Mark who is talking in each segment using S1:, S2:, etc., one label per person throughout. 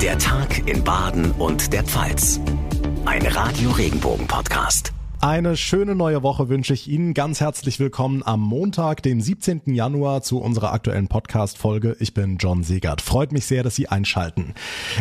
S1: Der Tag in Baden und der Pfalz. Ein Radio Regenbogen Podcast.
S2: Eine schöne neue Woche wünsche ich Ihnen. Ganz herzlich willkommen am Montag, dem 17. Januar zu unserer aktuellen Podcast-Folge. Ich bin John Segert. Freut mich sehr, dass Sie einschalten.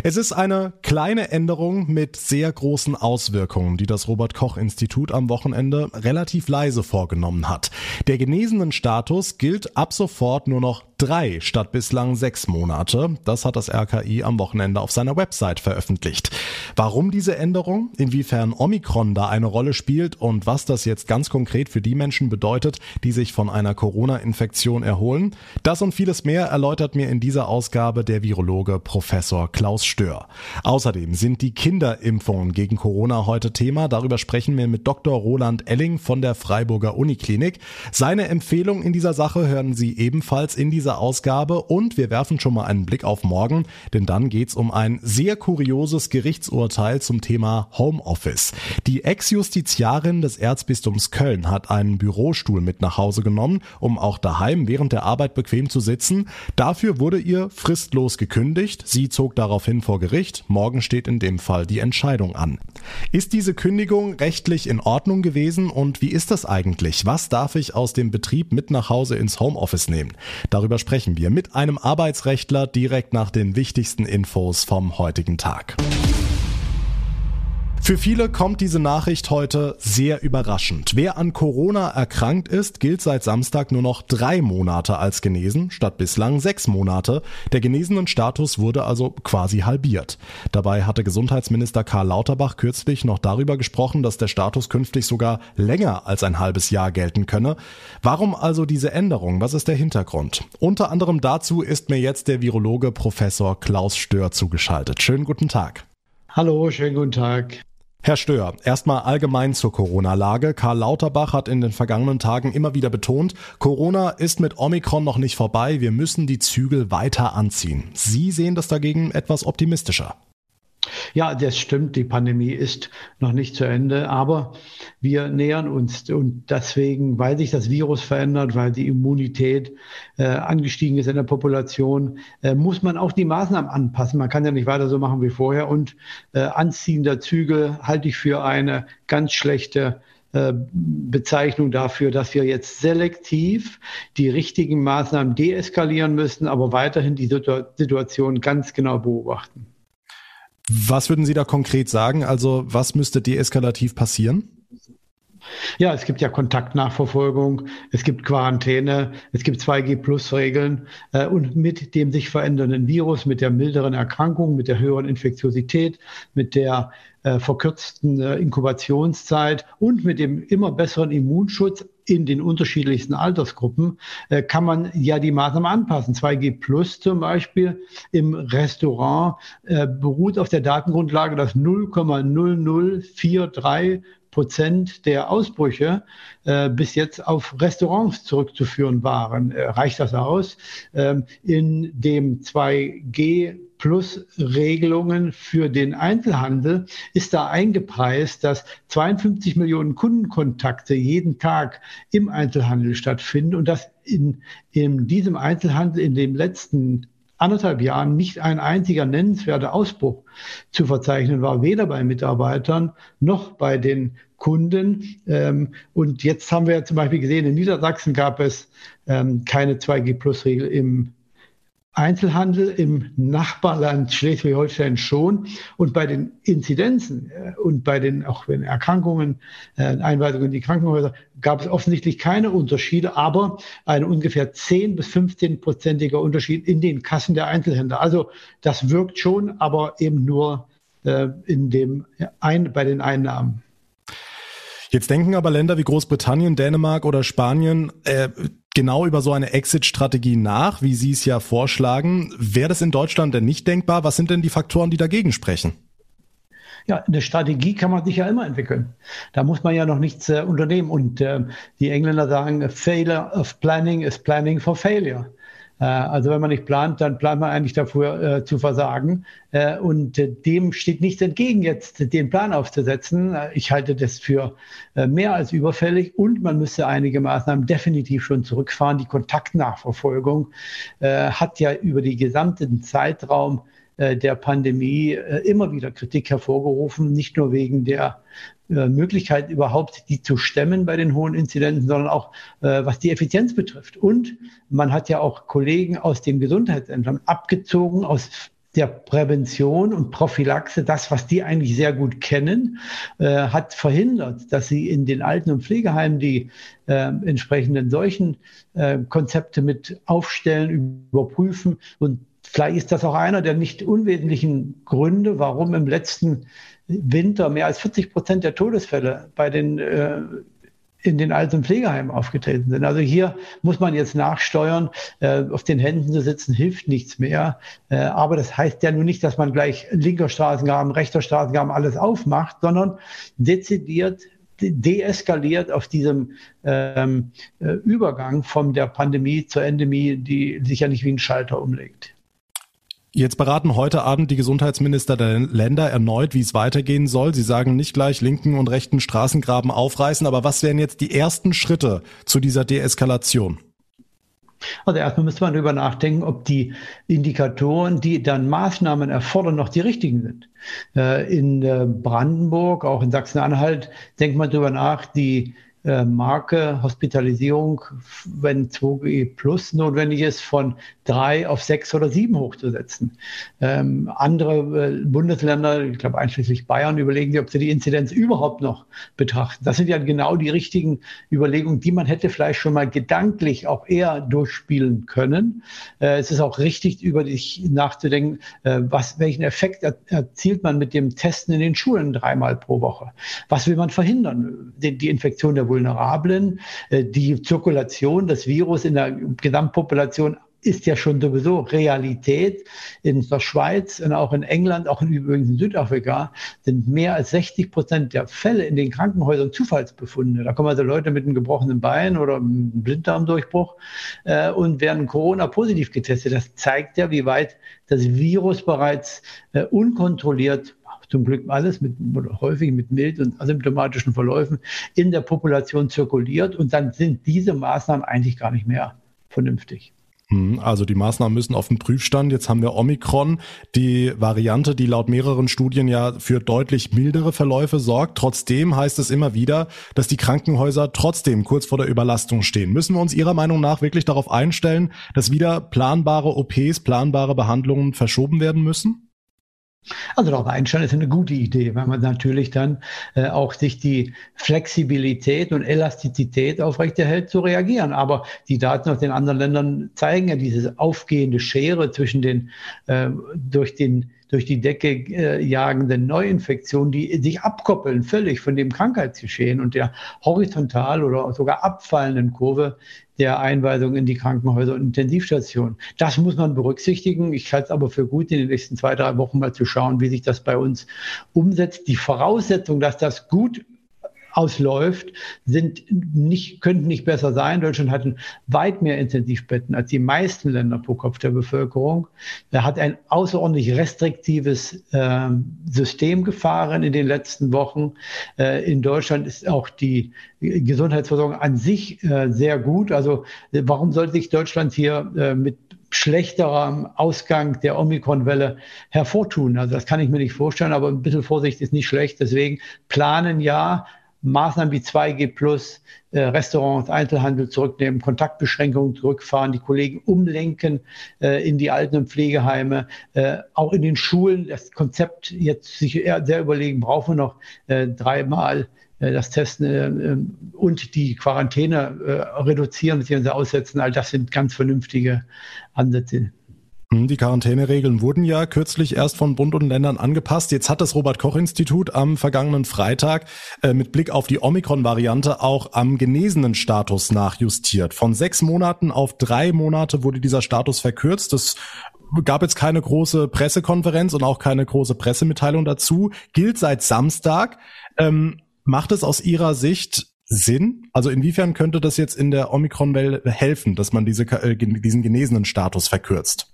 S2: Es ist eine kleine Änderung mit sehr großen Auswirkungen, die das Robert-Koch-Institut am Wochenende relativ leise vorgenommen hat. Der genesenen Status gilt ab sofort nur noch drei statt bislang sechs Monate. Das hat das RKI am Wochenende auf seiner Website veröffentlicht. Warum diese Änderung? Inwiefern Omikron da eine Rolle spielt und was das jetzt ganz konkret für die Menschen bedeutet, die sich von einer Corona-Infektion erholen? Das und vieles mehr erläutert mir in dieser Ausgabe der Virologe Professor Klaus Stör. Außerdem sind die Kinderimpfungen gegen Corona heute Thema. Darüber sprechen wir mit Dr. Roland Elling von der Freiburger Uniklinik. Seine Empfehlung in dieser Sache hören Sie ebenfalls in dieser dieser Ausgabe und wir werfen schon mal einen Blick auf morgen, denn dann geht's um ein sehr kurioses Gerichtsurteil zum Thema Homeoffice. Die Ex-Justiziarin des Erzbistums Köln hat einen Bürostuhl mit nach Hause genommen, um auch daheim während der Arbeit bequem zu sitzen. Dafür wurde ihr fristlos gekündigt. Sie zog daraufhin vor Gericht. Morgen steht in dem Fall die Entscheidung an. Ist diese Kündigung rechtlich in Ordnung gewesen und wie ist das eigentlich? Was darf ich aus dem Betrieb mit nach Hause ins Homeoffice nehmen? Darüber sprechen wir mit einem Arbeitsrechtler direkt nach den wichtigsten Infos vom heutigen Tag. Für viele kommt diese Nachricht heute sehr überraschend. Wer an Corona erkrankt ist, gilt seit Samstag nur noch drei Monate als genesen, statt bislang sechs Monate. Der genesenen Status wurde also quasi halbiert. Dabei hatte Gesundheitsminister Karl Lauterbach kürzlich noch darüber gesprochen, dass der Status künftig sogar länger als ein halbes Jahr gelten könne. Warum also diese Änderung? Was ist der Hintergrund? Unter anderem dazu ist mir jetzt der Virologe Professor Klaus Stör zugeschaltet. Schönen guten Tag.
S3: Hallo, schönen guten Tag.
S2: Herr Stör, erstmal allgemein zur Corona-Lage. Karl Lauterbach hat in den vergangenen Tagen immer wieder betont, Corona ist mit Omikron noch nicht vorbei, wir müssen die Zügel weiter anziehen. Sie sehen das dagegen etwas optimistischer.
S3: Ja, das stimmt. Die Pandemie ist noch nicht zu Ende, aber wir nähern uns. Und deswegen, weil sich das Virus verändert, weil die Immunität äh, angestiegen ist in der Population, äh, muss man auch die Maßnahmen anpassen. Man kann ja nicht weiter so machen wie vorher. Und äh, Anziehen Zügel halte ich für eine ganz schlechte äh, Bezeichnung dafür, dass wir jetzt selektiv die richtigen Maßnahmen deeskalieren müssen, aber weiterhin die Situation ganz genau beobachten.
S2: Was würden Sie da konkret sagen? Also was müsste deeskalativ passieren?
S3: Ja, es gibt ja Kontaktnachverfolgung, es gibt Quarantäne, es gibt 2G-Plus-Regeln äh, und mit dem sich verändernden Virus, mit der milderen Erkrankung, mit der höheren Infektiosität, mit der äh, verkürzten äh, Inkubationszeit und mit dem immer besseren Immunschutz in den unterschiedlichsten Altersgruppen äh, kann man ja die Maßnahmen anpassen. 2G Plus zum Beispiel im Restaurant äh, beruht auf der Datengrundlage, dass 0,0043 Prozent der Ausbrüche äh, bis jetzt auf Restaurants zurückzuführen waren. Äh, reicht das aus? Ähm, in dem 2G plus Regelungen für den Einzelhandel ist da eingepreist, dass 52 Millionen Kundenkontakte jeden Tag im Einzelhandel stattfinden und dass in, in diesem Einzelhandel in den letzten anderthalb Jahren nicht ein einziger nennenswerter Ausbruch zu verzeichnen war, weder bei Mitarbeitern noch bei den Kunden. Ähm, und jetzt haben wir zum Beispiel gesehen, in Niedersachsen gab es ähm, keine 2G-Plus-Regel im Einzelhandel im Nachbarland Schleswig-Holstein schon. Und bei den Inzidenzen äh, und bei den auch wenn Erkrankungen, äh, Einweisungen in die Krankenhäuser gab es offensichtlich keine Unterschiede, aber ein ungefähr 10 bis 15 prozentiger Unterschied in den Kassen der Einzelhändler. Also das wirkt schon, aber eben nur äh, in dem ein, bei den Einnahmen.
S2: Jetzt denken aber Länder wie Großbritannien, Dänemark oder Spanien äh, genau über so eine Exit-Strategie nach, wie Sie es ja vorschlagen. Wäre das in Deutschland denn nicht denkbar? Was sind denn die Faktoren, die dagegen sprechen?
S3: Ja, eine Strategie kann man sich ja immer entwickeln. Da muss man ja noch nichts äh, unternehmen. Und äh, die Engländer sagen, Failure of planning is planning for failure. Äh, also wenn man nicht plant, dann plant man eigentlich dafür äh, zu versagen. Äh, und äh, dem steht nichts entgegen, jetzt den Plan aufzusetzen. Äh, ich halte das für äh, mehr als überfällig und man müsste einige Maßnahmen definitiv schon zurückfahren. Die Kontaktnachverfolgung hat ja über die gesamten Zeitraum der Pandemie immer wieder Kritik hervorgerufen, nicht nur wegen der Möglichkeit überhaupt, die zu stemmen bei den hohen Inzidenzen, sondern auch äh, was die Effizienz betrifft. Und man hat ja auch Kollegen aus dem Gesundheitsämtern abgezogen aus der Prävention und Prophylaxe, das, was die eigentlich sehr gut kennen, äh, hat verhindert, dass sie in den Alten- und Pflegeheimen die äh, entsprechenden solchen äh, Konzepte mit aufstellen, überprüfen. Und vielleicht ist das auch einer der nicht unwesentlichen Gründe, warum im letzten Winter mehr als 40 Prozent der Todesfälle bei den äh, in den Alten- und Pflegeheimen aufgetreten sind. Also hier muss man jetzt nachsteuern. Äh, auf den Händen zu sitzen hilft nichts mehr. Äh, aber das heißt ja nun nicht, dass man gleich linker Straßengraben, rechter Straßengraben alles aufmacht, sondern dezidiert deeskaliert auf diesem ähm, äh, Übergang von der Pandemie zur Endemie, die sich ja nicht wie ein Schalter umlegt.
S2: Jetzt beraten heute Abend die Gesundheitsminister der Länder erneut, wie es weitergehen soll. Sie sagen nicht gleich linken und rechten Straßengraben aufreißen, aber was wären jetzt die ersten Schritte zu dieser Deeskalation?
S3: Also erstmal müsste man darüber nachdenken, ob die Indikatoren, die dann Maßnahmen erfordern, noch die richtigen sind. Äh, in äh, Brandenburg, auch in Sachsen-Anhalt, denkt man darüber nach, die Marke Hospitalisierung, wenn 2G Plus notwendig ist, von drei auf sechs oder sieben hochzusetzen. Ähm, andere äh, Bundesländer, ich glaube einschließlich Bayern, überlegen sich, ob sie die Inzidenz überhaupt noch betrachten. Das sind ja genau die richtigen Überlegungen, die man hätte vielleicht schon mal gedanklich auch eher durchspielen können. Äh, es ist auch richtig, über dich nachzudenken, äh, was, welchen Effekt er, erzielt man mit dem Testen in den Schulen dreimal pro Woche. Was will man verhindern? Die, die Infektion der Vulnerablen, äh, die Zirkulation des Virus in der Gesamtpopulation ist ja schon sowieso Realität. In der Schweiz und auch in England, auch in, übrigens in Südafrika, sind mehr als 60 Prozent der Fälle in den Krankenhäusern Zufallsbefunde. Da kommen also Leute mit einem gebrochenen Bein oder einem Blinddarmdurchbruch äh, und werden Corona positiv getestet. Das zeigt ja, wie weit das Virus bereits äh, unkontrolliert zum Glück alles mit, häufig mit mild und asymptomatischen Verläufen in der Population zirkuliert und dann sind diese Maßnahmen eigentlich gar nicht mehr vernünftig.
S2: Hm, also die Maßnahmen müssen auf den Prüfstand. Jetzt haben wir Omikron, die Variante, die laut mehreren Studien ja für deutlich mildere Verläufe sorgt. Trotzdem heißt es immer wieder, dass die Krankenhäuser trotzdem kurz vor der Überlastung stehen. Müssen wir uns Ihrer Meinung nach wirklich darauf einstellen, dass wieder planbare OPs, planbare Behandlungen verschoben werden müssen?
S3: Also darauf einstellen ist eine gute Idee, weil man natürlich dann äh, auch sich die Flexibilität und Elastizität aufrechterhält zu reagieren. Aber die Daten aus den anderen Ländern zeigen ja diese aufgehende Schere zwischen den äh, durch den durch die Decke äh, jagenden Neuinfektionen, die sich abkoppeln völlig von dem Krankheitsgeschehen und der horizontal oder sogar abfallenden Kurve der Einweisung in die Krankenhäuser und Intensivstationen. Das muss man berücksichtigen. Ich halte es aber für gut, in den nächsten zwei, drei Wochen mal zu schauen, wie sich das bei uns umsetzt. Die Voraussetzung, dass das gut ausläuft, sind nicht, könnten nicht besser sein. Deutschland hat weit mehr Intensivbetten als die meisten Länder pro Kopf der Bevölkerung. Er hat ein außerordentlich restriktives äh, System gefahren in den letzten Wochen. Äh, in Deutschland ist auch die Gesundheitsversorgung an sich äh, sehr gut. Also warum sollte sich Deutschland hier äh, mit schlechterer Ausgang der Omikron-Welle hervortun. Also das kann ich mir nicht vorstellen, aber ein bisschen Vorsicht ist nicht schlecht. Deswegen planen ja, Maßnahmen wie 2G Plus, äh, Restaurants, Einzelhandel zurücknehmen, Kontaktbeschränkungen zurückfahren, die Kollegen umlenken äh, in die Alten- und Pflegeheime, äh, auch in den Schulen das Konzept jetzt sich sehr überlegen, brauchen wir noch äh, dreimal äh, das Testen äh, und die Quarantäne reduzieren bzw. aussetzen. All das sind ganz vernünftige Ansätze.
S2: Hm, die Quarantäneregeln wurden ja kürzlich erst von Bund und Ländern angepasst. Jetzt hat das Robert Koch Institut am vergangenen Freitag äh, mit Blick auf die Omikron-Variante auch am genesenen Status nachjustiert. Von sechs Monaten auf drei Monate wurde dieser Status verkürzt. Es gab jetzt keine große Pressekonferenz und auch keine große Pressemitteilung dazu. Gilt seit Samstag. Ähm, macht es aus Ihrer Sicht Sinn? Also inwiefern könnte das jetzt in der Omikron-Welle helfen, dass man diese, äh, diesen genesenen Status verkürzt?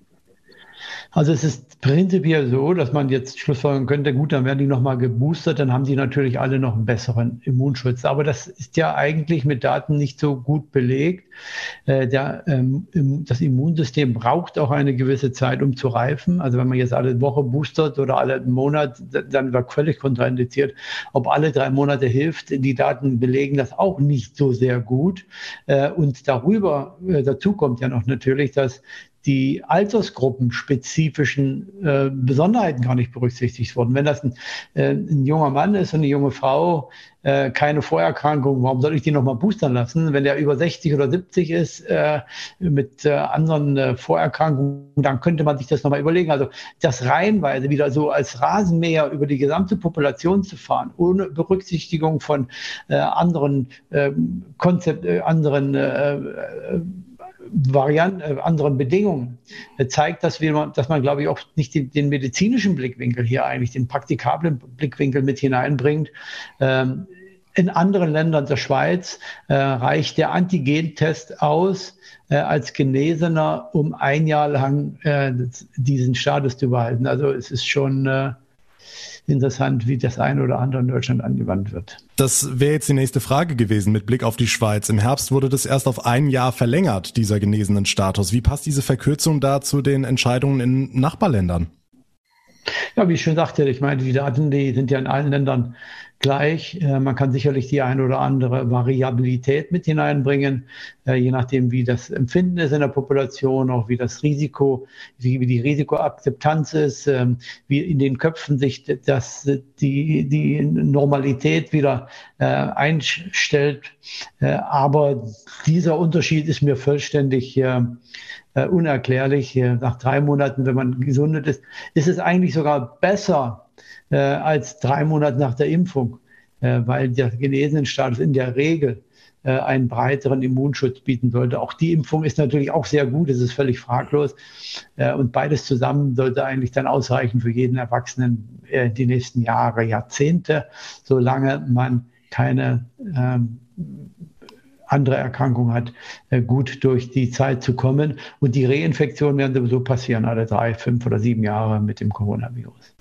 S3: Also es ist prinzipiell so, dass man jetzt schlussfolgern könnte, gut, dann werden die nochmal geboostert, dann haben die natürlich alle noch einen besseren Immunschutz. Aber das ist ja eigentlich mit Daten nicht so gut belegt. Äh, der, ähm, das Immunsystem braucht auch eine gewisse Zeit, um zu reifen. Also wenn man jetzt alle Woche boostert oder alle Monat, dann wird völlig kontraindiziert. Ob alle drei Monate hilft, die Daten belegen das auch nicht so sehr gut. Äh, und darüber, äh, dazu kommt ja noch natürlich, dass die altersgruppenspezifischen äh, Besonderheiten gar nicht berücksichtigt wurden. Wenn das ein, äh, ein junger Mann ist und eine junge Frau, äh, keine Vorerkrankung, warum soll ich die nochmal boostern lassen? Wenn der über 60 oder 70 ist äh, mit äh, anderen äh, Vorerkrankungen, dann könnte man sich das nochmal überlegen. Also das reihenweise wieder so als Rasenmäher über die gesamte Population zu fahren, ohne Berücksichtigung von äh, anderen ähm, Konzept, äh, anderen äh, äh, Varianten, äh, anderen Bedingungen, äh, zeigt, dass, wir, dass man, glaube ich, auch nicht den, den, medizinischen Blickwinkel hier eigentlich, den praktikablen Blickwinkel mit hineinbringt. Ähm, in anderen Ländern der Schweiz äh, reicht der Antigentest aus äh, als Genesener, um ein Jahr lang äh, diesen Status zu behalten. Also es ist schon äh, interessant, wie das eine oder andere in Deutschland angewandt wird.
S2: Das wäre jetzt die nächste Frage gewesen mit Blick auf die Schweiz. Im Herbst wurde das erst auf ein Jahr verlängert, dieser genesenen Status. Wie passt diese Verkürzung da zu den Entscheidungen in Nachbarländern?
S3: Ja, wie ich schon sagte, ich meine, die Daten, die sind ja in allen Ländern gleich. Äh, man kann sicherlich die eine oder andere Variabilität mit hineinbringen, äh, je nachdem, wie das Empfinden ist in der Population, auch wie das Risiko, wie, die Risikoakzeptanz ist, ähm, wie in den Köpfen sich das, die, die Normalität wieder äh, einstellt. Aber dieser Unterschied ist mir vollständig unerklärlich. Nach drei Monaten, wenn man gesundet ist, ist es eigentlich sogar besser, äh, als drei Monate nach der Impfung, äh, weil der Genesenenstatus in der Regel äh, einen breiteren Immunschutz bieten sollte. Auch die Impfung ist natürlich auch sehr gut, das ist völlig fraglos. Äh, und beides zusammen sollte eigentlich dann ausreichen für jeden Erwachsenen äh, die nächsten Jahre, Jahrzehnte, solange man keine ähm, andere Erkrankung hat, äh, gut durch die Zeit zu kommen. Und die Reinfektionen werden sowieso passieren, alle drei, fünf oder sieben Jahre mit dem Coronavirus.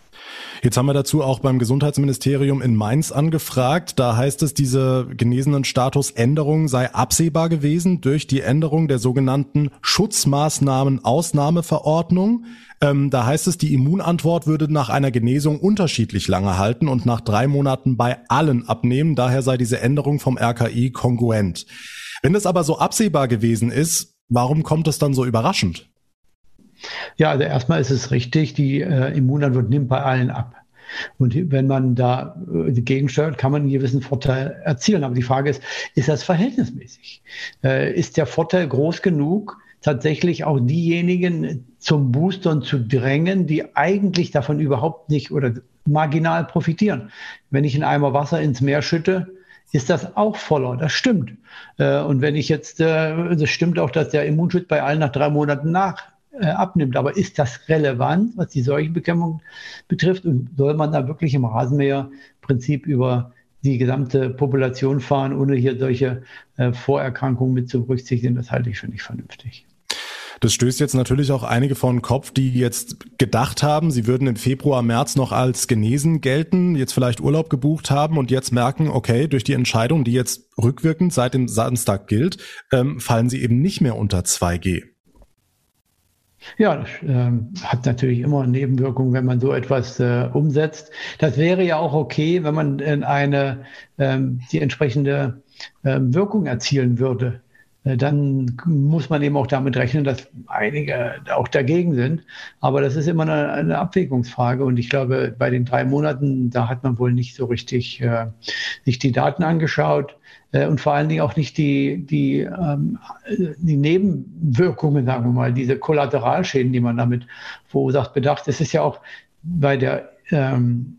S2: Jetzt haben wir dazu auch beim Gesundheitsministerium in Mainz angefragt. Da heißt es, diese genesenen Statusänderung sei absehbar gewesen durch die Änderung der sogenannten Schutzmaßnahmen-Ausnahmeverordnung. Ähm, da heißt es, die Immunantwort würde nach einer Genesung unterschiedlich lange halten und nach drei Monaten bei allen abnehmen. Daher sei diese Änderung vom RKI kongruent. Wenn das aber so absehbar gewesen ist, warum kommt es dann so überraschend?
S3: Ja, also erstmal ist es richtig, die äh, Immunantwort nimmt bei allen ab. Und wenn man da äh, gegensteuert, kann man einen gewissen Vorteil erzielen. Aber die Frage ist, ist das verhältnismäßig? Äh, ist der Vorteil groß genug, tatsächlich auch diejenigen zum Boostern zu drängen, die eigentlich davon überhaupt nicht oder marginal profitieren? Wenn ich einen Eimer Wasser ins Meer schütte, ist das auch voller. Das stimmt. Äh, und wenn ich jetzt, äh, das stimmt auch, dass der Immunschutz bei allen nach drei Monaten nach äh, abnimmt. Aber ist das relevant, was die Seuchenbekämpfung betrifft? Und soll man da wirklich im Rasenmäherprinzip über die gesamte Population fahren, ohne hier solche äh, Vorerkrankungen mit zu berücksichtigen? Das halte ich für nicht vernünftig.
S2: Das stößt jetzt natürlich auch einige vor den Kopf, die jetzt gedacht haben, sie würden im Februar, März noch als genesen gelten, jetzt vielleicht Urlaub gebucht haben und jetzt merken, okay, durch die Entscheidung, die jetzt rückwirkend seit dem Samstag gilt, ähm, fallen sie eben nicht mehr unter 2G.
S3: Ja, das äh, hat natürlich immer Nebenwirkungen, wenn man so etwas äh, umsetzt. Das wäre ja auch okay, wenn man in eine ähm, die entsprechende ähm, Wirkung erzielen würde. Äh, dann muss man eben auch damit rechnen, dass einige auch dagegen sind. Aber das ist immer eine, eine Abwägungsfrage. Und ich glaube, bei den drei Monaten, da hat man wohl nicht so richtig äh, sich die Daten angeschaut und vor allen Dingen auch nicht die, die, ähm, die Nebenwirkungen, sagen wir mal, diese Kollateralschäden, die man damit verursacht, bedacht. Es ist ja auch bei der ähm,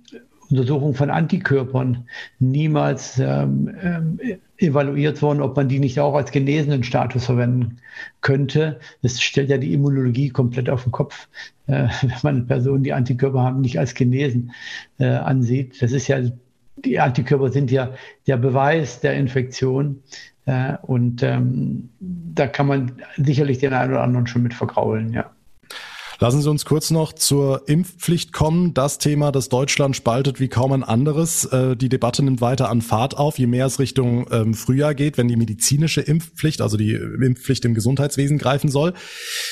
S3: Untersuchung von Antikörpern niemals ähm, ähm, evaluiert worden, ob man die nicht auch als genesenen Status verwenden könnte. Das stellt ja die Immunologie komplett auf den Kopf, äh, wenn man Personen, die Antikörper haben, nicht als genesen äh, ansieht. Das ist ja die Antikörper sind ja der Beweis der Infektion. Äh, und ähm, da kann man sicherlich den einen oder anderen schon mit vergraulen, ja.
S2: Lassen Sie uns kurz noch zur Impfpflicht kommen. Das Thema, das Deutschland spaltet wie kaum ein anderes. Äh, die Debatte nimmt weiter an Fahrt auf, je mehr es Richtung ähm, Frühjahr geht, wenn die medizinische Impfpflicht, also die Impfpflicht im Gesundheitswesen greifen soll.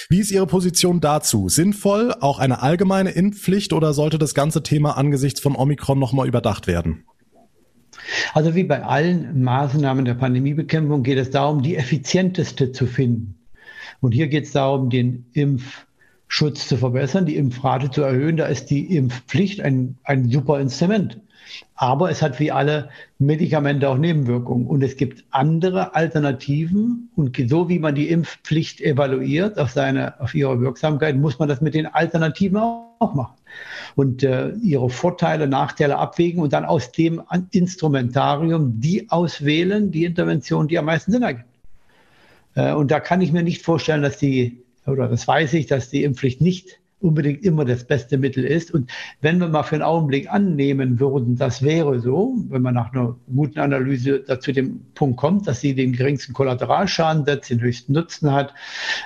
S2: Wie ist Ihre Position dazu? Sinnvoll auch eine allgemeine Impfpflicht oder sollte das ganze Thema angesichts von Omikron nochmal überdacht werden?
S3: Also wie bei allen Maßnahmen der Pandemiebekämpfung geht es darum, die effizienteste zu finden. Und hier geht es darum, den Impfschutz zu verbessern, die Impfrate zu erhöhen. Da ist die Impfpflicht ein, ein super Instrument. Aber es hat wie alle Medikamente auch Nebenwirkungen. Und es gibt andere Alternativen. Und so wie man die Impfpflicht evaluiert auf, seine, auf ihre Wirksamkeit, muss man das mit den Alternativen auch machen. Und äh, ihre Vorteile, Nachteile abwägen und dann aus dem Instrumentarium die auswählen, die Intervention, die am meisten Sinn ergibt. Äh, und da kann ich mir nicht vorstellen, dass die, oder das weiß ich, dass die Impfpflicht nicht unbedingt immer das beste Mittel ist. Und wenn wir mal für einen Augenblick annehmen würden, das wäre so, wenn man nach einer guten Analyse dazu dem Punkt kommt, dass sie den geringsten Kollateralschaden setzt, den höchsten Nutzen hat,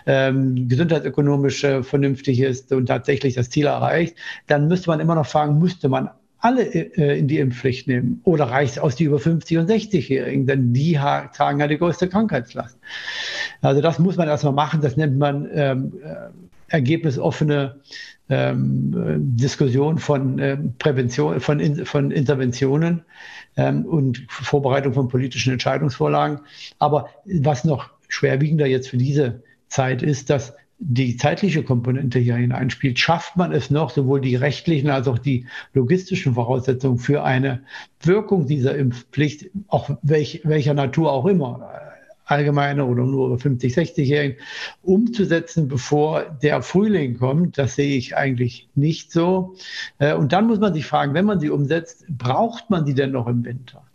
S3: ähm, gesundheitsökonomisch äh, vernünftig ist und tatsächlich das Ziel erreicht, dann müsste man immer noch fragen, müsste man alle äh, in die Impfpflicht nehmen? Oder reicht es aus die über 50 und 60-Jährigen? Denn die tragen ja die größte Krankheitslast. Also das muss man erstmal machen. Das nennt man ähm, äh, ergebnisoffene ähm, Diskussion von äh, Prävention, von, in, von Interventionen ähm, und Vorbereitung von politischen Entscheidungsvorlagen. Aber was noch schwerwiegender jetzt für diese Zeit ist, dass die zeitliche Komponente hier hineinspielt, schafft man es noch, sowohl die rechtlichen als auch die logistischen Voraussetzungen für eine Wirkung dieser Impfpflicht, auch welch, welcher Natur auch immer, allgemeine oder nur 50, 60-Jährigen, umzusetzen, bevor der Frühling kommt. Das sehe ich eigentlich nicht so. Äh, und dann muss man sich fragen, wenn man sie umsetzt, braucht man sie denn noch im Winter?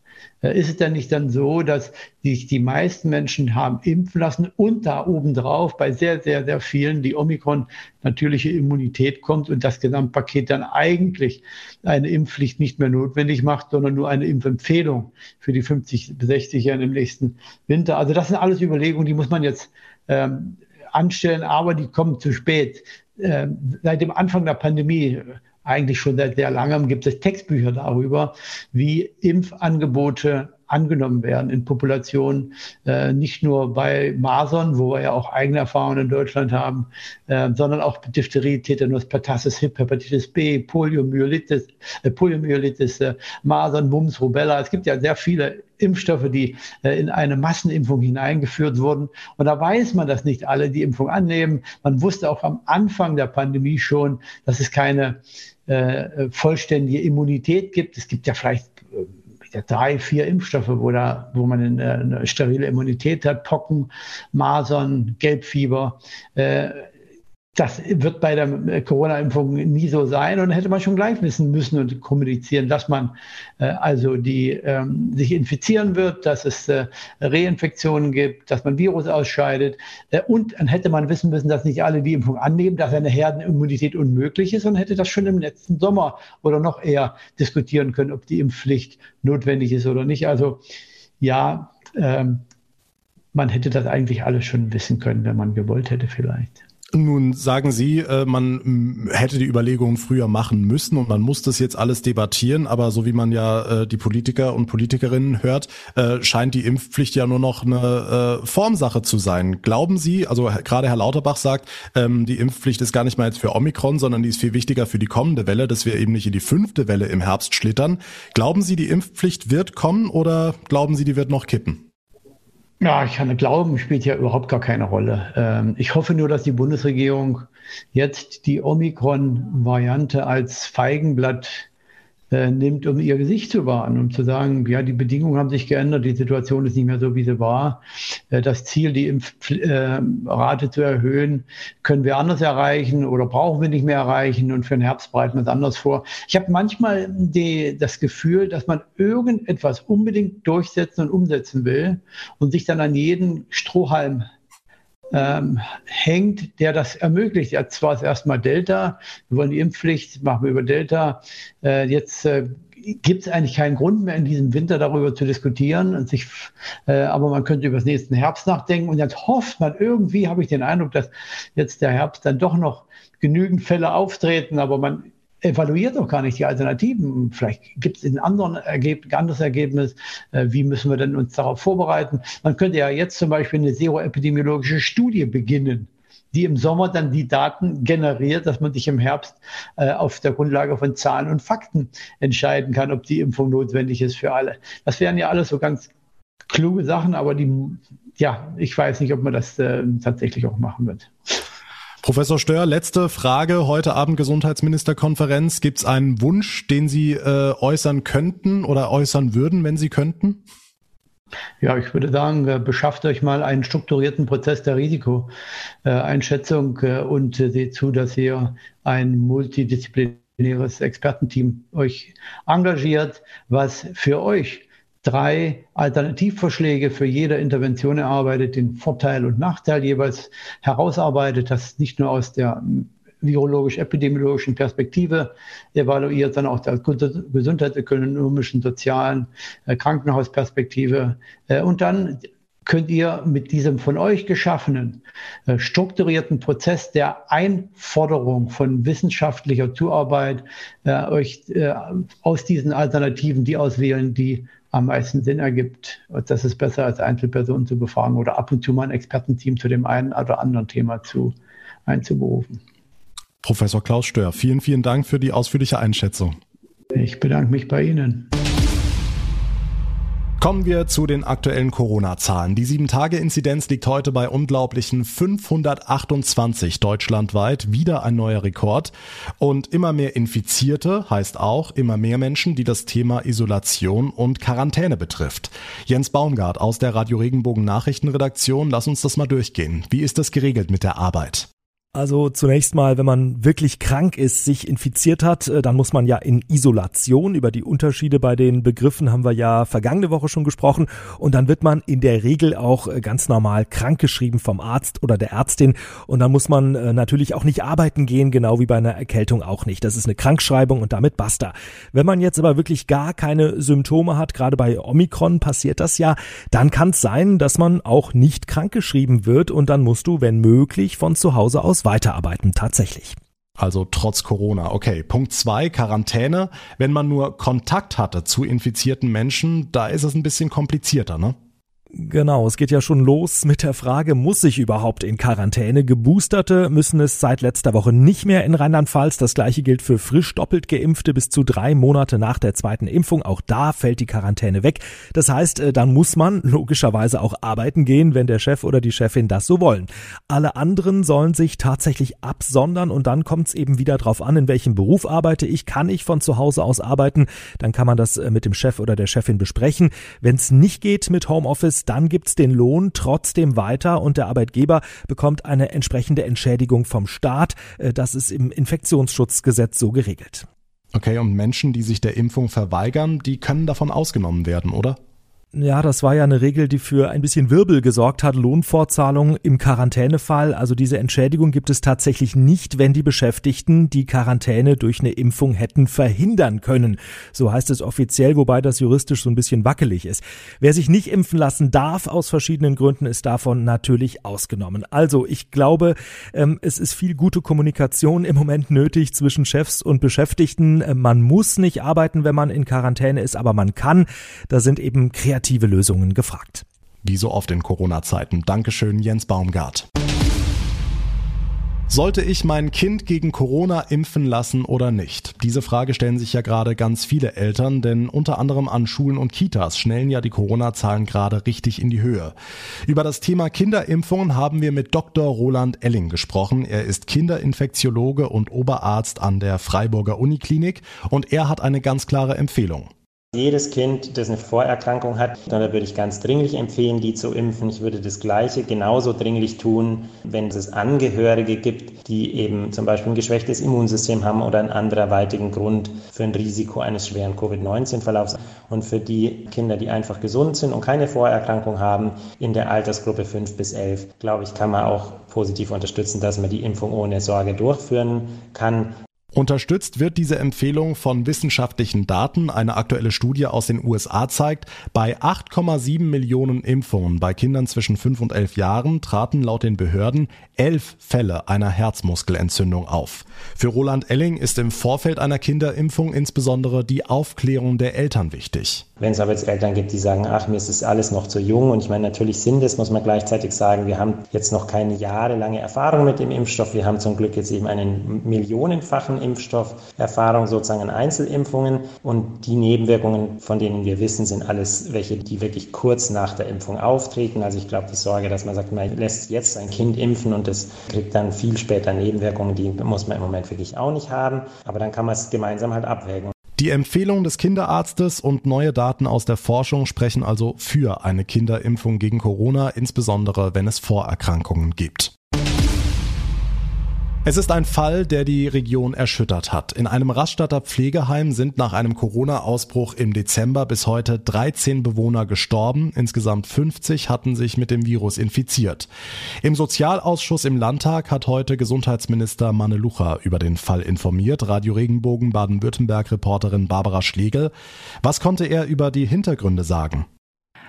S3: Ist es denn nicht dann so, dass sich die meisten Menschen haben impfen lassen und da obendrauf bei sehr, sehr, sehr vielen die Omikron natürliche Immunität kommt und das Gesamtpaket dann eigentlich eine Impfpflicht nicht mehr notwendig macht, sondern nur eine Impfempfehlung für die 50 bis 60-Jährigen im nächsten Winter. Also das sind alles Überlegungen, die muss man jetzt ähm, anstellen, aber die kommen zu spät. Ähm, seit dem Anfang der Pandemie eigentlich schon seit sehr langem gibt es Textbücher darüber, wie Impfangebote angenommen werden in Populationen, äh, nicht nur bei Masern, wo wir ja auch eigene Erfahrungen in Deutschland haben, äh, sondern auch Diphtherie, Tetanus, Pertussis, Hip, Hepatitis B, Poliomyelitis, äh, Poliomyelitis, äh, Masern, Mumps, Rubella. Es gibt ja sehr viele Impfstoffe, die äh, in eine Massenimpfung hineingeführt wurden. Und da weiß man, dass nicht alle die Impfung annehmen. Man wusste auch am Anfang der Pandemie schon, dass es keine äh, vollständige Immunität gibt. Es gibt ja vielleicht äh, drei, vier Impfstoffe, wo, da, wo man eine, eine sterile Immunität hat, Pocken, Masern, Gelbfieber. Äh, das wird bei der äh, Corona-Impfung nie so sein und hätte man schon gleich wissen müssen und kommunizieren, dass man äh, also die ähm, sich infizieren wird, dass es äh, Reinfektionen gibt, dass man Virus ausscheidet äh, und dann hätte man wissen müssen, dass nicht alle die Impfung annehmen, dass eine Herdenimmunität unmöglich ist und hätte das schon im letzten Sommer oder noch eher diskutieren können, ob die Impfpflicht notwendig ist oder nicht. Also ja, ähm, man hätte das eigentlich alles schon wissen können, wenn man gewollt hätte vielleicht.
S2: Nun sagen Sie, äh, man hätte die Überlegungen früher machen müssen und man muss das jetzt alles debattieren, aber so wie man ja äh, die Politiker und Politikerinnen hört, äh, scheint die Impfpflicht ja nur noch eine Formsache zu sein. Glauben Sie, also gerade Herr Lauterbach sagt, ähm, die Impfpflicht ist gar nicht mal jetzt für Omikron, sondern die ist viel wichtiger für die kommende Welle, dass wir eben nicht in die fünfte Welle im Herbst schlittern. Glauben Sie, die Impfpflicht wird kommen oder glauben Sie, die wird noch kippen?
S3: Ja, ich kann glauben, spielt ja überhaupt gar keine Rolle. Ähm, ich hoffe nur, dass die Bundesregierung jetzt die Omikron-Variante als Feigenblatt äh, nimmt, um ihr Gesicht zu wahren, um zu sagen, ja, die Bedingungen haben sich geändert, die Situation ist nicht mehr so, wie sie war. Äh, das Ziel, die Impfrate äh, zu erhöhen, können wir anders erreichen oder brauchen wir nicht mehr erreichen und für den Herbst bereiten wir es anders vor. Ich habe manchmal die, das Gefühl, dass man irgendetwas unbedingt durchsetzen und umsetzen will und sich dann an jeden Strohhalm ähm, hängt, der das ermöglicht. Ja, zwar ist erstmal Delta, wir wollen die Impfpflicht, machen wir über Delta. Äh, jetzt äh, gibt es eigentlich keinen Grund mehr in diesem Winter darüber zu diskutieren und sich, äh, aber man könnte über das nächsten Herbst nachdenken und jetzt hofft man irgendwie, habe ich den Eindruck, dass jetzt der Herbst dann doch noch genügend Fälle auftreten, aber man evaluiert doch gar nicht die Alternativen. Vielleicht gibt es ein anderes Ergebnis. Äh, wie müssen wir denn uns darauf vorbereiten? Man könnte ja jetzt zum Beispiel eine seroepidemiologische Studie beginnen die im Sommer dann die Daten generiert, dass man sich im Herbst äh, auf der Grundlage von Zahlen und Fakten entscheiden kann, ob die Impfung notwendig ist für alle. Das wären ja alles so ganz kluge Sachen, aber die, ja, ich weiß nicht, ob man das äh, tatsächlich auch machen wird.
S2: Professor Stör, letzte Frage. Heute Abend Gesundheitsministerkonferenz. Gibt es einen Wunsch, den Sie äh, äußern könnten oder äußern würden, wenn Sie könnten?
S3: Ja, ich würde sagen, äh, beschafft euch mal einen strukturierten Prozess der Risikoeinschätzung äh, und seht zu, dass ihr ein multidisziplinäres Expertenteam euch engagiert, was für euch drei Alternativvorschläge für jede Intervention erarbeitet, den Vorteil und Nachteil jeweils herausarbeitet, das nicht nur aus der virologisch-epidemiologischen Perspektive evaluiert, sondern auch der gesundheitsökonomischen, sozialen äh, Krankenhausperspektive. Äh, und dann könnt ihr mit diesem von euch geschaffenen äh, strukturierten Prozess der Einforderung von wissenschaftlicher Zuarbeit euch aus diesen Alternativen die auswählen, die am meisten Sinn ergibt. Das ist besser als Einzelpersonen zu befragen oder ab und zu mal ein Expertenteam zu dem einen oder anderen Thema zu einzuberufen.
S2: Professor Klaus Stör, vielen, vielen Dank für die ausführliche Einschätzung.
S3: Ich bedanke mich bei Ihnen.
S2: Kommen wir zu den aktuellen Corona-Zahlen. Die 7-Tage-Inzidenz liegt heute bei unglaublichen 528 deutschlandweit. Wieder ein neuer Rekord. Und immer mehr Infizierte heißt auch immer mehr Menschen, die das Thema Isolation und Quarantäne betrifft. Jens Baumgart aus der Radio Regenbogen Nachrichtenredaktion, lass uns das mal durchgehen. Wie ist das geregelt mit der Arbeit?
S4: Also zunächst mal, wenn man wirklich krank ist, sich infiziert hat, äh, dann muss man ja in Isolation. Über die Unterschiede bei den Begriffen haben wir ja vergangene Woche schon gesprochen. Und dann wird man in der Regel auch äh, ganz normal krankgeschrieben vom Arzt oder der Ärztin. Und dann muss man äh, natürlich auch nicht arbeiten gehen, genau wie bei einer Erkältung auch nicht. Das ist eine Krankschreibung und damit basta. Wenn man jetzt aber wirklich gar keine Symptome hat, gerade bei Omikron passiert das ja, dann kann es sein, dass man auch nicht krankgeschrieben wird und dann musst du, wenn möglich, von zu Hause aus weiterarbeiten tatsächlich.
S2: Also trotz Corona. Okay. Punkt zwei, Quarantäne. Wenn man nur Kontakt hatte zu infizierten Menschen, da ist es ein bisschen komplizierter, ne?
S4: Genau, es geht ja schon los mit der Frage, muss ich überhaupt in Quarantäne? Geboosterte müssen es seit letzter Woche nicht mehr in Rheinland-Pfalz. Das gleiche gilt für frisch doppelt geimpfte bis zu drei Monate nach der zweiten Impfung. Auch da fällt die Quarantäne weg. Das heißt, äh, dann muss man logischerweise auch arbeiten gehen, wenn der Chef oder die Chefin das so wollen. Alle anderen sollen sich tatsächlich absondern und dann kommt es eben wieder drauf an, in welchem Beruf arbeite ich. Kann ich von zu Hause aus arbeiten? Dann kann man das äh, mit dem Chef oder der Chefin besprechen. Wenn es nicht geht mit Homeoffice, dann gibt's den Lohn trotzdem weiter und der Arbeitgeber bekommt eine entsprechende Entschädigung vom Staat. Äh, das ist im Infektionsschutzgesetz so geregelt.
S2: Okay, und Menschen, die sich der Impfung verweigern, die können davon ausgenommen werden, oder?
S4: Ja, das war ja eine Regel, die für ein bisschen Wirbel gesorgt hat. Lohnfortzahlung im Quarantänefall. Also diese Entschädigung gibt es tatsächlich nicht, wenn die Beschäftigten die Quarantäne durch eine Impfung hätten verhindern können. So heißt es offiziell, wobei das juristisch so ein bisschen wackelig ist. Wer sich nicht impfen lassen darf, aus verschiedenen Gründen, ist davon natürlich ausgenommen. Also ich glaube, ähm, es ist viel gute Kommunikation im Moment nötig zwischen Chefs und Beschäftigten. Äh, man muss nicht arbeiten, wenn man in Quarantäne ist, aber man kann. Da sind eben kreative kreative Lösungen gefragt.
S2: Wie so oft in Corona-Zeiten. Dankeschön, Jens Baumgart. Sollte ich mein Kind gegen Corona impfen lassen oder nicht? Diese Frage stellen sich ja gerade ganz viele Eltern, denn unter anderem an Schulen und Kitas schnellen ja die Corona-Zahlen gerade richtig in die Höhe. Über das Thema Kinderimpfungen haben wir mit Dr. Roland Elling gesprochen. Er ist Kinderinfektiologe und Oberarzt an der Freiburger Uniklinik und er hat eine ganz klare Empfehlung.
S5: Jedes Kind, das eine Vorerkrankung hat, da würde ich ganz dringlich empfehlen, die zu impfen. Ich würde das Gleiche genauso dringlich tun, wenn es Angehörige gibt, die eben zum Beispiel ein geschwächtes Immunsystem haben oder einen anderweitigen Grund für ein Risiko eines schweren Covid-19-Verlaufs. Und für die Kinder, die einfach gesund sind und keine Vorerkrankung haben, in der Altersgruppe 5 bis 11, glaube ich, kann man auch positiv unterstützen, dass man die Impfung ohne Sorge durchführen kann.
S2: Unterstützt wird diese Empfehlung von wissenschaftlichen Daten. Eine aktuelle Studie aus den USA zeigt, bei 8,7 Millionen Impfungen bei Kindern zwischen 5 und 11 Jahren traten laut den Behörden elf Fälle einer Herzmuskelentzündung auf. Für Roland Elling ist im Vorfeld einer Kinderimpfung insbesondere die Aufklärung der Eltern wichtig.
S5: Wenn es aber jetzt Eltern gibt, die sagen, ach, mir ist das alles noch zu jung und ich meine, natürlich sind es, muss man gleichzeitig sagen, wir haben jetzt noch keine jahrelange Erfahrung mit dem Impfstoff. Wir haben zum Glück jetzt eben einen millionenfachen Impfstoff, Erfahrung sozusagen an Einzelimpfungen und die Nebenwirkungen, von denen wir wissen, sind alles welche, die wirklich kurz nach der Impfung auftreten. Also ich glaube, die Sorge, dass man sagt, man lässt jetzt ein Kind impfen und es kriegt dann viel später Nebenwirkungen, die muss man im Moment wirklich auch nicht haben. Aber dann kann man es gemeinsam halt abwägen.
S2: Die Empfehlung des Kinderarztes und neue Daten aus der Forschung sprechen also für eine Kinderimpfung gegen Corona, insbesondere wenn es Vorerkrankungen gibt. Es ist ein Fall, der die Region erschüttert hat. In einem Raststatter Pflegeheim sind nach einem Corona-Ausbruch im Dezember bis heute 13 Bewohner gestorben. Insgesamt 50 hatten sich mit dem Virus infiziert. Im Sozialausschuss im Landtag hat heute Gesundheitsminister Manne Lucha über den Fall informiert. Radio Regenbogen Baden-Württemberg-Reporterin Barbara Schlegel. Was konnte er über die Hintergründe sagen?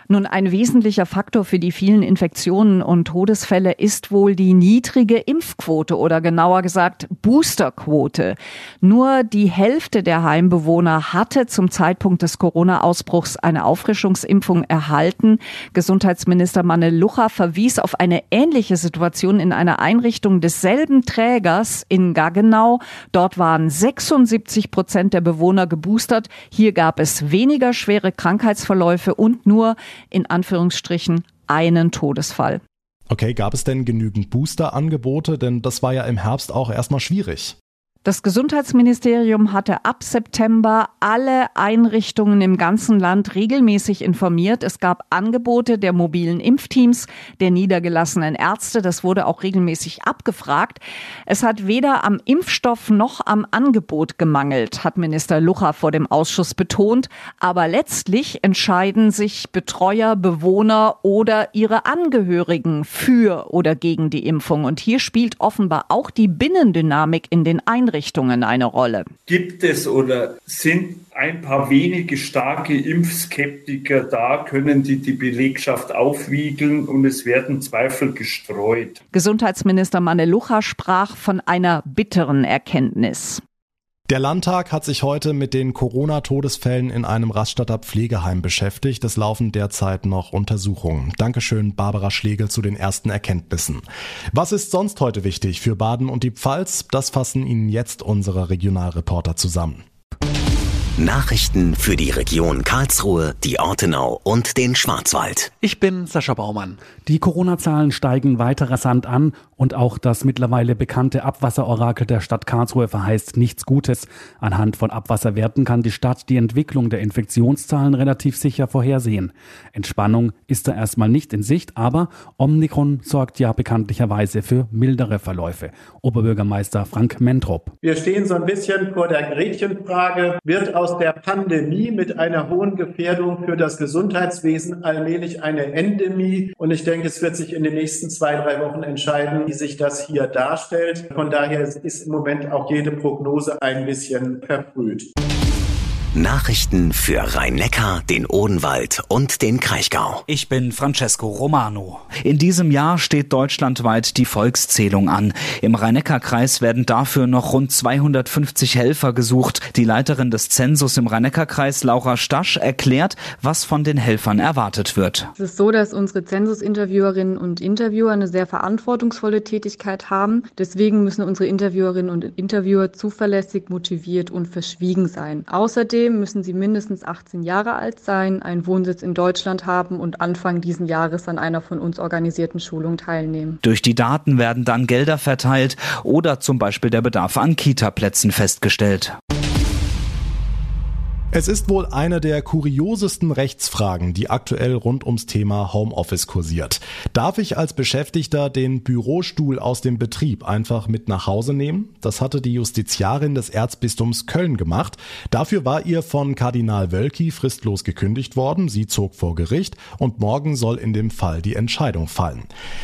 S6: Nun, ein wesentlicher Faktor für die vielen Infektionen und Todesfälle ist wohl die niedrige Impfquote oder genauer gesagt Boosterquote. Nur die Hälfte der Heimbewohner hatte zum Zeitpunkt des Corona-Ausbruchs eine Auffrischungsimpfung erhalten. Gesundheitsminister Manne Lucha verwies auf eine ähnliche Situation in einer Einrichtung desselben Trägers in Gaggenau. Dort waren 76 Prozent der Bewohner geboostert. Hier gab es weniger schwere Krankheitsverläufe und nur in Anführungsstrichen einen Todesfall.
S2: Okay, gab es denn genügend Booster-Angebote? Denn das war ja im Herbst auch erstmal schwierig.
S6: Das Gesundheitsministerium hatte ab September alle Einrichtungen im ganzen Land regelmäßig informiert. Es gab Angebote der mobilen Impfteams, der niedergelassenen Ärzte. Das wurde auch regelmäßig abgefragt. Es hat weder am Impfstoff noch am Angebot gemangelt, hat Minister Lucha vor dem Ausschuss betont. Aber letztlich entscheiden sich Betreuer, Bewohner oder ihre Angehörigen für oder gegen die Impfung. Und hier spielt offenbar auch die Binnendynamik in den Einrichtungen Einrichtungen eine Rolle.
S7: Gibt es oder sind ein paar wenige starke Impfskeptiker da, können die die Belegschaft aufwiegeln und es werden Zweifel gestreut.
S6: Gesundheitsminister Manelucha sprach von einer bitteren Erkenntnis.
S2: Der Landtag hat sich heute mit den Corona-Todesfällen in einem Raststatter Pflegeheim beschäftigt. Es laufen derzeit noch Untersuchungen. Dankeschön, Barbara Schlegel, zu den ersten Erkenntnissen. Was ist sonst heute wichtig für Baden und die Pfalz? Das fassen Ihnen jetzt unsere Regionalreporter zusammen.
S1: Nachrichten für die Region Karlsruhe, die Ortenau und den Schwarzwald.
S8: Ich bin Sascha Baumann. Die Corona-Zahlen steigen weiter rasant an und auch das mittlerweile bekannte Abwasserorakel der Stadt Karlsruhe verheißt nichts Gutes. Anhand von Abwasserwerten kann die Stadt die Entwicklung der Infektionszahlen relativ sicher vorhersehen. Entspannung ist da erstmal nicht in Sicht, aber Omikron sorgt ja bekanntlicherweise für mildere Verläufe. Oberbürgermeister Frank Mentrop.
S9: Wir stehen so ein bisschen vor der Gretchenfrage. Wird aus der Pandemie mit einer hohen Gefährdung für das Gesundheitswesen allmählich eine Endemie. Und ich denke, es wird sich in den nächsten zwei, drei Wochen entscheiden, wie sich das hier darstellt. Von daher ist im Moment auch jede Prognose ein bisschen verfrüht.
S1: Nachrichten für Rhein-Neckar, den Odenwald und den Kraichgau.
S10: Ich bin Francesco Romano. In diesem Jahr steht deutschlandweit die Volkszählung an. Im Rhein-Neckar-Kreis werden dafür noch rund 250 Helfer gesucht. Die Leiterin des Zensus im Rhein-Neckar-Kreis, Laura Stasch, erklärt, was von den Helfern erwartet wird.
S11: Es ist so, dass unsere Zensus-Interviewerinnen und Interviewer eine sehr verantwortungsvolle Tätigkeit haben. Deswegen müssen unsere Interviewerinnen und Interviewer zuverlässig, motiviert und verschwiegen sein. Außerdem Außerdem müssen sie mindestens 18 Jahre alt sein, einen Wohnsitz in Deutschland haben und Anfang diesen Jahres an einer von uns organisierten Schulung teilnehmen.
S10: Durch die Daten werden dann Gelder verteilt oder zum Beispiel der Bedarf an Kita-Plätzen festgestellt.
S2: Es ist wohl eine der kuriosesten Rechtsfragen, die aktuell rund ums Thema Homeoffice kursiert. Darf ich als Beschäftigter den Bürostuhl aus dem Betrieb einfach mit nach Hause nehmen? Das hatte die Justiziarin des Erzbistums Köln gemacht. Dafür war ihr von Kardinal Wölki fristlos gekündigt worden. Sie zog vor Gericht und morgen soll in dem Fall die Entscheidung fallen.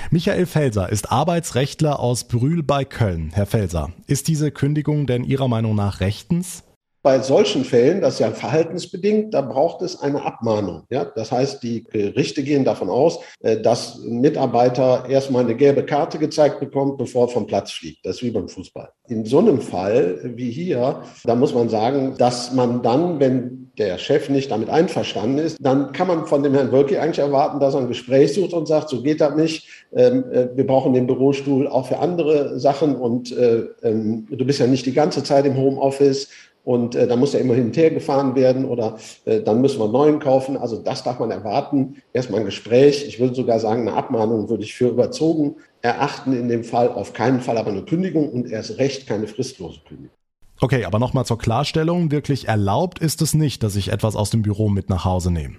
S2: Michael Felser ist Arbeitsrechtler aus Brühl bei Köln. Herr Felser, ist diese Kündigung denn Ihrer Meinung nach rechtens?
S12: Bei solchen Fällen, das ist ja verhaltensbedingt, da braucht es eine Abmahnung. Ja? Das heißt, die Gerichte gehen davon aus, äh, dass ein Mitarbeiter erstmal eine gelbe Karte gezeigt bekommt, bevor er vom Platz fliegt. Das ist wie beim Fußball. In so einem Fall wie hier, da muss man sagen, dass man dann, wenn der Chef nicht damit einverstanden ist, dann kann man von dem Herrn Wölki eigentlich erwarten, dass er ein Gespräch sucht und sagt, so geht das nicht. Ähm, äh, wir brauchen den Bürostuhl auch für andere Sachen und äh, ähm, du bist ja nicht die ganze Zeit im Homeoffice und äh, da muss ja immer hin und her gefahren werden oder äh, dann müssen wir einen neuen kaufen. Also das darf man erwarten. Erstmal ein Gespräch. Ich würde sogar sagen, eine Abmahnung würde ich für überzogen erachten in dem Fall. Auf keinen Fall aber eine Kündigung und erst recht keine fristlose Kündigung.
S2: Okay, aber nochmal zur Klarstellung. Wirklich erlaubt ist es nicht, dass ich etwas aus dem Büro mit nach Hause nehme.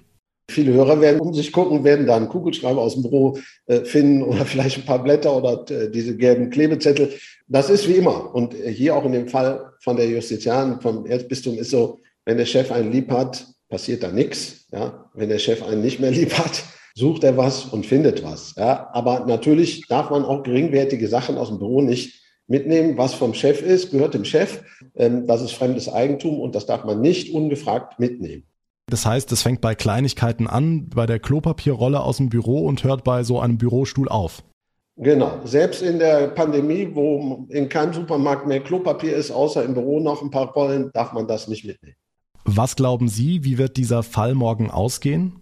S12: Viele Hörer werden um sich gucken, werden da einen Kugelschreiber aus dem Büro äh, finden oder vielleicht ein paar Blätter oder äh, diese gelben Klebezettel. Das ist wie immer. Und äh, hier auch in dem Fall von der Justiziarin vom Erzbistum ist so, wenn der Chef einen lieb hat, passiert da nichts. Ja? Wenn der Chef einen nicht mehr lieb hat, sucht er was und findet was. Ja? Aber natürlich darf man auch geringwertige Sachen aus dem Büro nicht mitnehmen. Was vom Chef ist, gehört dem Chef. Ähm, das ist fremdes Eigentum und das darf man nicht ungefragt mitnehmen.
S2: Das heißt, es fängt bei Kleinigkeiten an, bei der Klopapierrolle aus dem Büro und hört bei so einem Bürostuhl auf.
S12: Genau. Selbst in der Pandemie, wo in keinem Supermarkt mehr Klopapier ist, außer im Büro noch ein paar Rollen, darf man das nicht mitnehmen.
S2: Was glauben Sie, wie wird dieser Fall morgen ausgehen?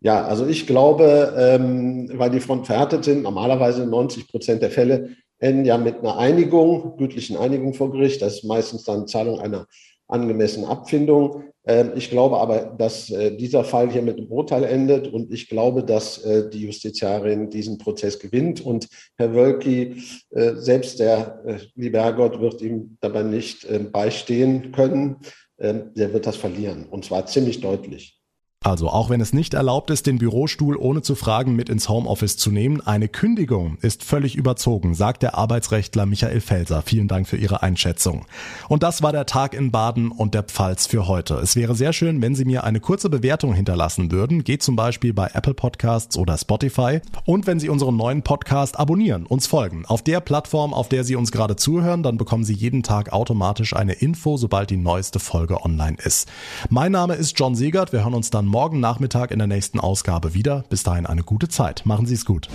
S12: Ja, also ich glaube, ähm, weil die Front verhärtet sind, normalerweise 90 Prozent der Fälle enden ja mit einer Einigung, gütlichen Einigung vor Gericht. Das ist meistens dann Zahlung einer angemessenen Abfindung. Ähm, ich glaube aber, dass äh, dieser Fall hier mit einem Urteil endet und ich glaube, dass äh, die Justiziarin diesen Prozess gewinnt und Herr Wölki, äh, selbst der liebe Herrgott wird ihm dabei nicht beistehen können. Ähm, der wird das verlieren und zwar ziemlich deutlich.
S2: Also auch wenn es nicht erlaubt ist, den Bürostuhl ohne zu fragen mit ins Homeoffice zu nehmen, eine Kündigung ist völlig überzogen, sagt der Arbeitsrechtler Michael Felser. Vielen Dank für Ihre Einschätzung. Und das war der Tag in Baden und der Pfalz für heute. Es wäre sehr schön, wenn Sie mir eine kurze Bewertung hinterlassen würden. Geht zum Beispiel bei Apple Podcasts oder Spotify. Und wenn Sie unseren neuen Podcast abonnieren, uns folgen. Auf der Plattform, auf der Sie uns gerade zuhören, dann bekommen Sie jeden Tag automatisch eine Info, sobald die neueste Folge online ist. Mein Name ist John Siegert. Wir hören uns dann morgen Nachmittag in der nächsten Ausgabe wieder. Bis dahin eine gute Zeit. Machen Sie es gut.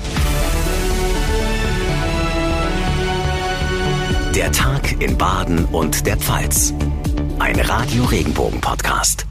S1: Der Tag in Baden und der Pfalz. Ein Radio Regenbogen Podcast.